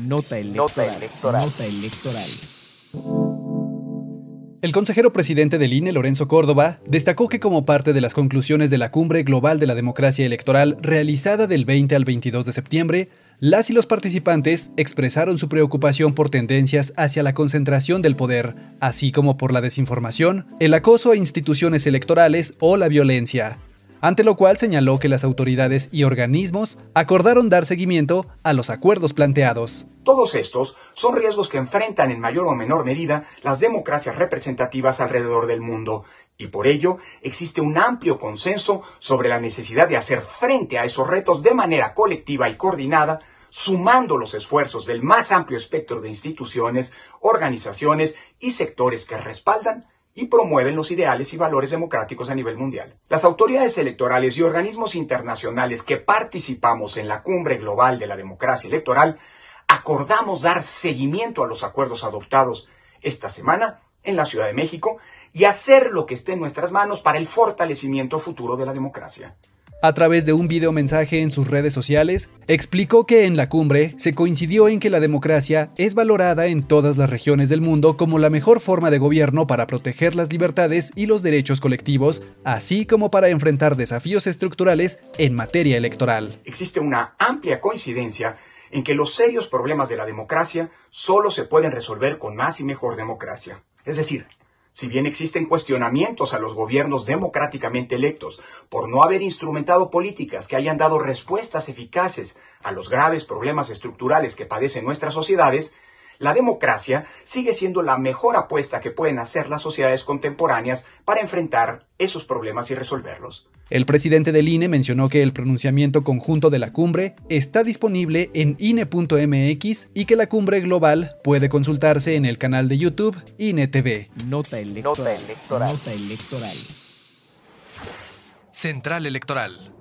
Nota electoral. Nota electoral. El consejero presidente del INE, Lorenzo Córdoba, destacó que como parte de las conclusiones de la Cumbre Global de la Democracia Electoral realizada del 20 al 22 de septiembre, las y los participantes expresaron su preocupación por tendencias hacia la concentración del poder, así como por la desinformación, el acoso a instituciones electorales o la violencia ante lo cual señaló que las autoridades y organismos acordaron dar seguimiento a los acuerdos planteados. Todos estos son riesgos que enfrentan en mayor o menor medida las democracias representativas alrededor del mundo, y por ello existe un amplio consenso sobre la necesidad de hacer frente a esos retos de manera colectiva y coordinada, sumando los esfuerzos del más amplio espectro de instituciones, organizaciones y sectores que respaldan y promueven los ideales y valores democráticos a nivel mundial. Las autoridades electorales y organismos internacionales que participamos en la Cumbre Global de la Democracia Electoral acordamos dar seguimiento a los acuerdos adoptados esta semana en la Ciudad de México y hacer lo que esté en nuestras manos para el fortalecimiento futuro de la democracia a través de un video mensaje en sus redes sociales, explicó que en la cumbre se coincidió en que la democracia es valorada en todas las regiones del mundo como la mejor forma de gobierno para proteger las libertades y los derechos colectivos, así como para enfrentar desafíos estructurales en materia electoral. Existe una amplia coincidencia en que los serios problemas de la democracia solo se pueden resolver con más y mejor democracia. Es decir, si bien existen cuestionamientos a los gobiernos democráticamente electos por no haber instrumentado políticas que hayan dado respuestas eficaces a los graves problemas estructurales que padecen nuestras sociedades, la democracia sigue siendo la mejor apuesta que pueden hacer las sociedades contemporáneas para enfrentar esos problemas y resolverlos. El presidente del INE mencionó que el pronunciamiento conjunto de la cumbre está disponible en INE.mx y que la cumbre global puede consultarse en el canal de YouTube INE TV. Nota electoral. Nota electoral. Nota electoral. Central Electoral.